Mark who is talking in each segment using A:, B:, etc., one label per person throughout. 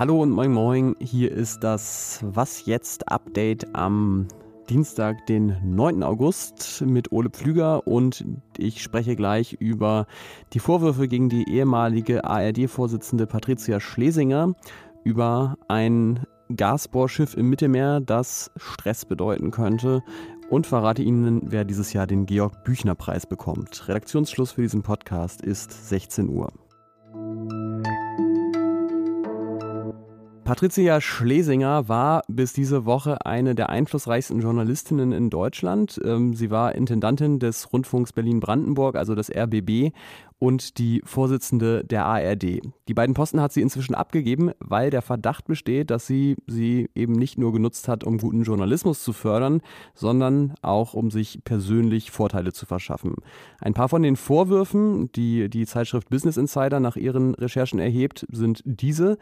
A: Hallo und moin moin, hier ist das Was jetzt Update am Dienstag, den 9. August mit Ole Pflüger und ich spreche gleich über die Vorwürfe gegen die ehemalige ARD-Vorsitzende Patricia Schlesinger über ein Gasbohrschiff im Mittelmeer, das Stress bedeuten könnte und verrate Ihnen, wer dieses Jahr den Georg Büchner Preis bekommt. Redaktionsschluss für diesen Podcast ist 16 Uhr. Patricia Schlesinger war bis diese Woche eine der einflussreichsten Journalistinnen in Deutschland. Ähm, sie war Intendantin des Rundfunks Berlin-Brandenburg, also des RBB, und die Vorsitzende der ARD. Die beiden Posten hat sie inzwischen abgegeben, weil der Verdacht besteht, dass sie sie eben nicht nur genutzt hat, um guten Journalismus zu fördern, sondern auch um sich persönlich Vorteile zu verschaffen. Ein paar von den Vorwürfen, die die Zeitschrift Business Insider nach ihren Recherchen erhebt, sind diese.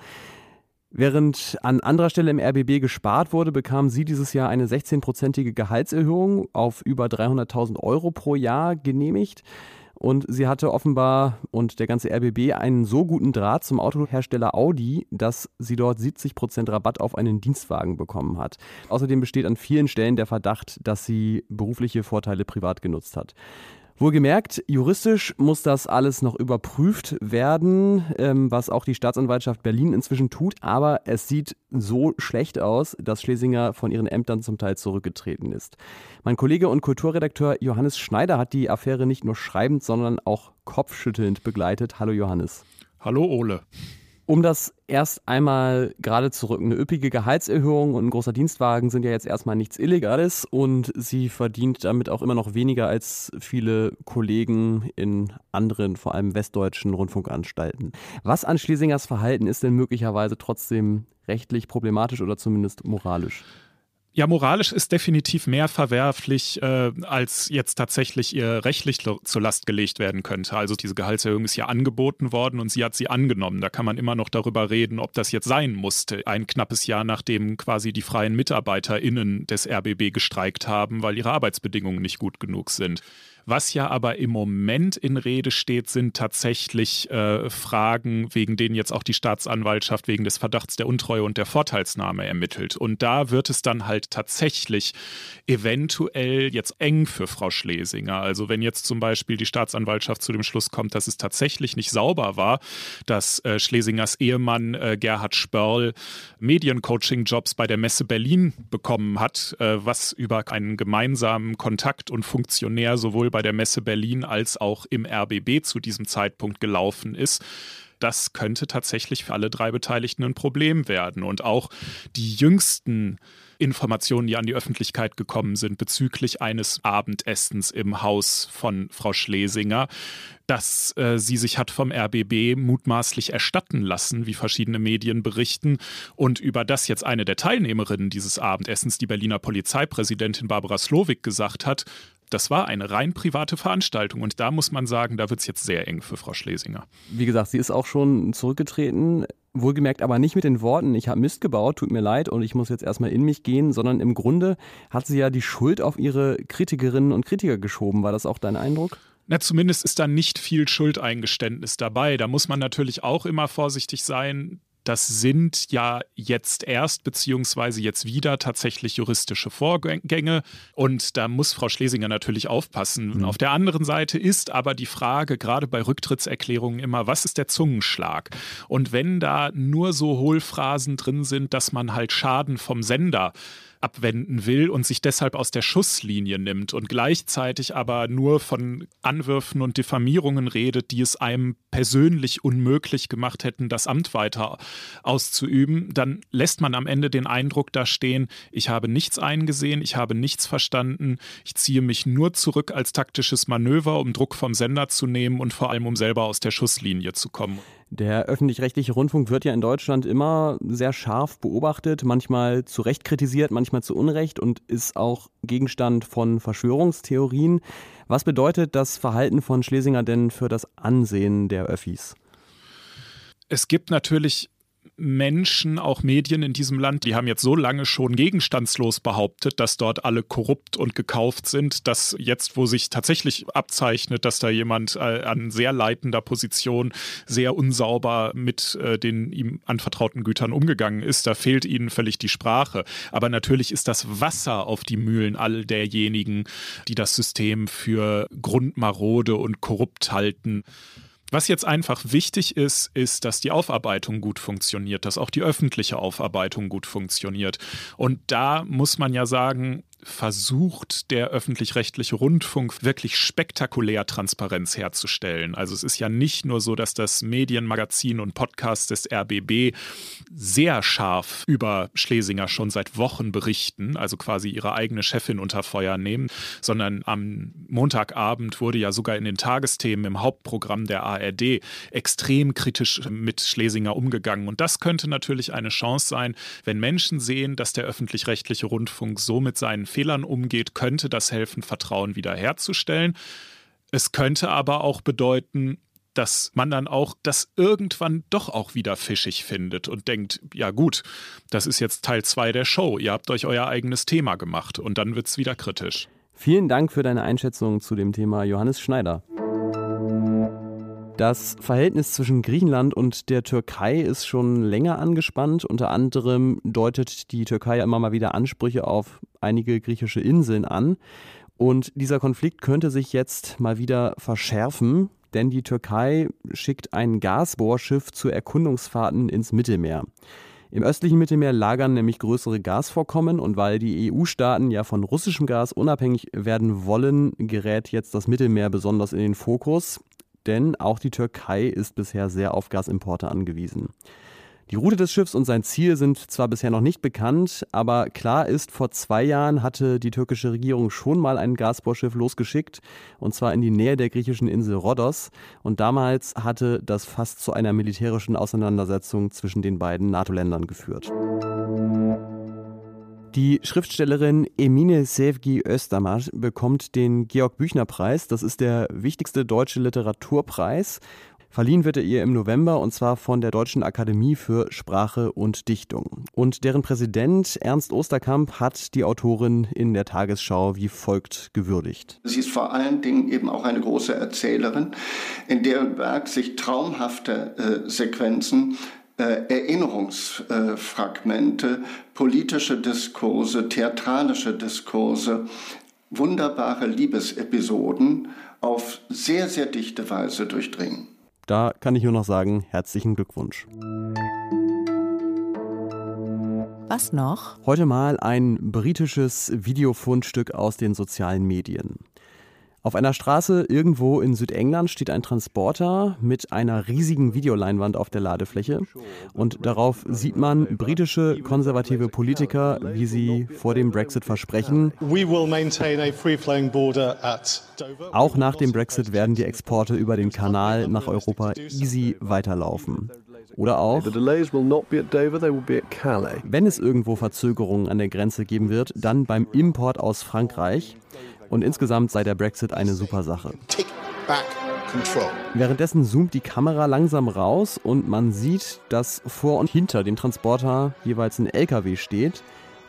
A: Während an anderer Stelle im RBB gespart wurde, bekam sie dieses Jahr eine 16-prozentige Gehaltserhöhung auf über 300.000 Euro pro Jahr genehmigt. Und sie hatte offenbar und der ganze RBB einen so guten Draht zum Autohersteller Audi, dass sie dort 70 Prozent Rabatt auf einen Dienstwagen bekommen hat. Außerdem besteht an vielen Stellen der Verdacht, dass sie berufliche Vorteile privat genutzt hat. Wohlgemerkt, juristisch muss das alles noch überprüft werden, ähm, was auch die Staatsanwaltschaft Berlin inzwischen tut. Aber es sieht so schlecht aus, dass Schlesinger von ihren Ämtern zum Teil zurückgetreten ist. Mein Kollege und Kulturredakteur Johannes Schneider hat die Affäre nicht nur schreibend, sondern auch kopfschüttelnd begleitet. Hallo Johannes.
B: Hallo Ole.
A: Um das erst einmal gerade zu rücken, eine üppige Gehaltserhöhung und ein großer Dienstwagen sind ja jetzt erstmal nichts Illegales und sie verdient damit auch immer noch weniger als viele Kollegen in anderen, vor allem westdeutschen Rundfunkanstalten. Was an Schlesingers Verhalten ist denn möglicherweise trotzdem rechtlich problematisch oder zumindest moralisch?
B: Ja, moralisch ist definitiv mehr verwerflich, äh, als jetzt tatsächlich ihr rechtlich zur Last gelegt werden könnte. Also diese Gehaltserhöhung ist ja angeboten worden und sie hat sie angenommen. Da kann man immer noch darüber reden, ob das jetzt sein musste. Ein knappes Jahr nachdem quasi die freien MitarbeiterInnen des RBB gestreikt haben, weil ihre Arbeitsbedingungen nicht gut genug sind. Was ja aber im Moment in Rede steht, sind tatsächlich äh, Fragen, wegen denen jetzt auch die Staatsanwaltschaft wegen des Verdachts der Untreue und der Vorteilsnahme ermittelt. Und da wird es dann halt tatsächlich eventuell jetzt eng für Frau Schlesinger. Also wenn jetzt zum Beispiel die Staatsanwaltschaft zu dem Schluss kommt, dass es tatsächlich nicht sauber war, dass äh, Schlesingers Ehemann äh, Gerhard Spörl Mediencoaching-Jobs bei der Messe Berlin bekommen hat, äh, was über einen gemeinsamen Kontakt und Funktionär sowohl bei bei der Messe Berlin als auch im RBB zu diesem Zeitpunkt gelaufen ist das könnte tatsächlich für alle drei Beteiligten ein Problem werden. Und auch die jüngsten Informationen, die an die Öffentlichkeit gekommen sind bezüglich eines Abendessens im Haus von Frau Schlesinger, dass äh, sie sich hat vom RBB mutmaßlich erstatten lassen, wie verschiedene Medien berichten, und über das jetzt eine der Teilnehmerinnen dieses Abendessens, die Berliner Polizeipräsidentin Barbara Slowik, gesagt hat, das war eine rein private Veranstaltung und da muss man sagen, da wird es jetzt sehr eng für Frau Schlesinger.
A: Wie gesagt, sie ist auch schon zurückgetreten. Wohlgemerkt aber nicht mit den Worten, ich habe Mist gebaut, tut mir leid und ich muss jetzt erstmal in mich gehen, sondern im Grunde hat sie ja die Schuld auf ihre Kritikerinnen und Kritiker geschoben. War das auch dein Eindruck?
B: Na, zumindest ist da nicht viel Schuldeingeständnis dabei. Da muss man natürlich auch immer vorsichtig sein. Das sind ja jetzt erst beziehungsweise jetzt wieder tatsächlich juristische Vorgänge. Und da muss Frau Schlesinger natürlich aufpassen. Mhm. Auf der anderen Seite ist aber die Frage, gerade bei Rücktrittserklärungen immer, was ist der Zungenschlag? Und wenn da nur so Hohlphrasen drin sind, dass man halt Schaden vom Sender abwenden will und sich deshalb aus der Schusslinie nimmt und gleichzeitig aber nur von Anwürfen und Diffamierungen redet, die es einem persönlich unmöglich gemacht hätten, das Amt weiter auszuüben, dann lässt man am Ende den Eindruck da stehen, ich habe nichts eingesehen, ich habe nichts verstanden, ich ziehe mich nur zurück als taktisches Manöver, um Druck vom Sender zu nehmen und vor allem um selber aus der Schusslinie zu kommen.
A: Der öffentlich-rechtliche Rundfunk wird ja in Deutschland immer sehr scharf beobachtet, manchmal zu Recht kritisiert, manchmal zu Unrecht und ist auch Gegenstand von Verschwörungstheorien. Was bedeutet das Verhalten von Schlesinger denn für das Ansehen der Öffis?
B: Es gibt natürlich Menschen, auch Medien in diesem Land, die haben jetzt so lange schon gegenstandslos behauptet, dass dort alle korrupt und gekauft sind, dass jetzt, wo sich tatsächlich abzeichnet, dass da jemand äh, an sehr leitender Position sehr unsauber mit äh, den ihm anvertrauten Gütern umgegangen ist, da fehlt ihnen völlig die Sprache. Aber natürlich ist das Wasser auf die Mühlen all derjenigen, die das System für grundmarode und korrupt halten. Was jetzt einfach wichtig ist, ist, dass die Aufarbeitung gut funktioniert, dass auch die öffentliche Aufarbeitung gut funktioniert. Und da muss man ja sagen, versucht der öffentlich-rechtliche Rundfunk wirklich spektakulär Transparenz herzustellen. Also es ist ja nicht nur so, dass das Medienmagazin und Podcast des RBB sehr scharf über Schlesinger schon seit Wochen berichten, also quasi ihre eigene Chefin unter Feuer nehmen, sondern am Montagabend wurde ja sogar in den Tagesthemen im Hauptprogramm der ARD extrem kritisch mit Schlesinger umgegangen. Und das könnte natürlich eine Chance sein, wenn Menschen sehen, dass der öffentlich-rechtliche Rundfunk so mit seinen Fehlern umgeht, könnte das helfen, Vertrauen wiederherzustellen. Es könnte aber auch bedeuten, dass man dann auch das irgendwann doch auch wieder fischig findet und denkt, ja gut, das ist jetzt Teil 2 der Show, ihr habt euch euer eigenes Thema gemacht und dann wird es wieder kritisch.
A: Vielen Dank für deine Einschätzung zu dem Thema, Johannes Schneider. Das Verhältnis zwischen Griechenland und der Türkei ist schon länger angespannt. Unter anderem deutet die Türkei immer mal wieder Ansprüche auf einige griechische Inseln an. Und dieser Konflikt könnte sich jetzt mal wieder verschärfen, denn die Türkei schickt ein Gasbohrschiff zu Erkundungsfahrten ins Mittelmeer. Im östlichen Mittelmeer lagern nämlich größere Gasvorkommen und weil die EU-Staaten ja von russischem Gas unabhängig werden wollen, gerät jetzt das Mittelmeer besonders in den Fokus denn auch die Türkei ist bisher sehr auf Gasimporte angewiesen. Die Route des Schiffs und sein Ziel sind zwar bisher noch nicht bekannt, aber klar ist, vor zwei Jahren hatte die türkische Regierung schon mal ein Gasbohrschiff losgeschickt, und zwar in die Nähe der griechischen Insel Rhodos. Und damals hatte das fast zu einer militärischen Auseinandersetzung zwischen den beiden NATO-Ländern geführt. Die Schriftstellerin Emine Sevgi Östermar bekommt den Georg Büchner Preis. Das ist der wichtigste deutsche Literaturpreis. Verliehen wird er ihr im November und zwar von der Deutschen Akademie für Sprache und Dichtung. Und deren Präsident Ernst Osterkamp hat die Autorin in der Tagesschau wie folgt gewürdigt.
C: Sie ist vor allen Dingen eben auch eine große Erzählerin, in deren Werk sich traumhafte äh, Sequenzen äh, Erinnerungsfragmente, politische Diskurse, theatralische Diskurse, wunderbare Liebesepisoden auf sehr, sehr dichte Weise durchdringen.
A: Da kann ich nur noch sagen, herzlichen Glückwunsch.
D: Was noch?
A: Heute mal ein britisches Videofundstück aus den sozialen Medien. Auf einer Straße irgendwo in Südengland steht ein Transporter mit einer riesigen Videoleinwand auf der Ladefläche und darauf sieht man britische konservative Politiker, wie sie vor dem Brexit versprechen. Auch nach dem Brexit werden die Exporte über den Kanal nach Europa easy weiterlaufen. Oder auch, wenn es irgendwo Verzögerungen an der Grenze geben wird, dann beim Import aus Frankreich. Und insgesamt sei der Brexit eine super Sache. Währenddessen zoomt die Kamera langsam raus und man sieht, dass vor und hinter dem Transporter jeweils ein LKW steht.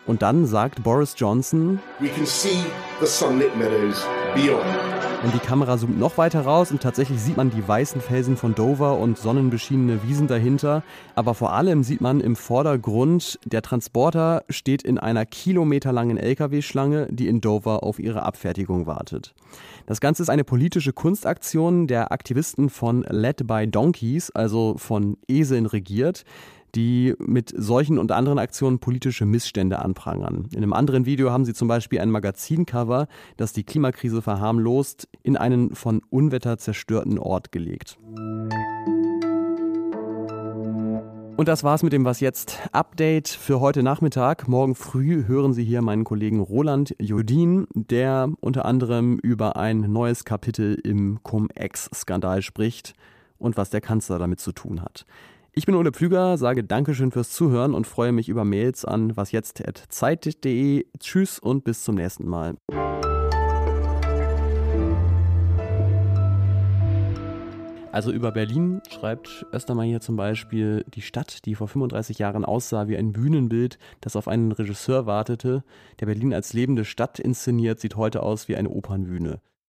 A: Und dann sagt Boris Johnson, We can see the sunlit meadows beyond. Und die Kamera zoomt noch weiter raus und tatsächlich sieht man die weißen Felsen von Dover und sonnenbeschienene Wiesen dahinter. Aber vor allem sieht man im Vordergrund, der Transporter steht in einer kilometerlangen Lkw-Schlange, die in Dover auf ihre Abfertigung wartet. Das Ganze ist eine politische Kunstaktion der Aktivisten von Led by Donkeys, also von Eseln regiert die mit solchen und anderen Aktionen politische Missstände anprangern. In einem anderen Video haben sie zum Beispiel ein Magazincover, das die Klimakrise verharmlost, in einen von Unwetter zerstörten Ort gelegt. Und das war's mit dem Was jetzt Update für heute Nachmittag. Morgen früh hören Sie hier meinen Kollegen Roland Jodin, der unter anderem über ein neues Kapitel im Cum-Ex-Skandal spricht und was der Kanzler damit zu tun hat. Ich bin Ole Pflüger, sage Dankeschön fürs Zuhören und freue mich über Mails an wasjetzt.zeit.de. Tschüss und bis zum nächsten Mal. Also über Berlin schreibt Östermar hier zum Beispiel, die Stadt, die vor 35 Jahren aussah wie ein Bühnenbild, das auf einen Regisseur wartete, der Berlin als lebende Stadt inszeniert, sieht heute aus wie eine Opernbühne.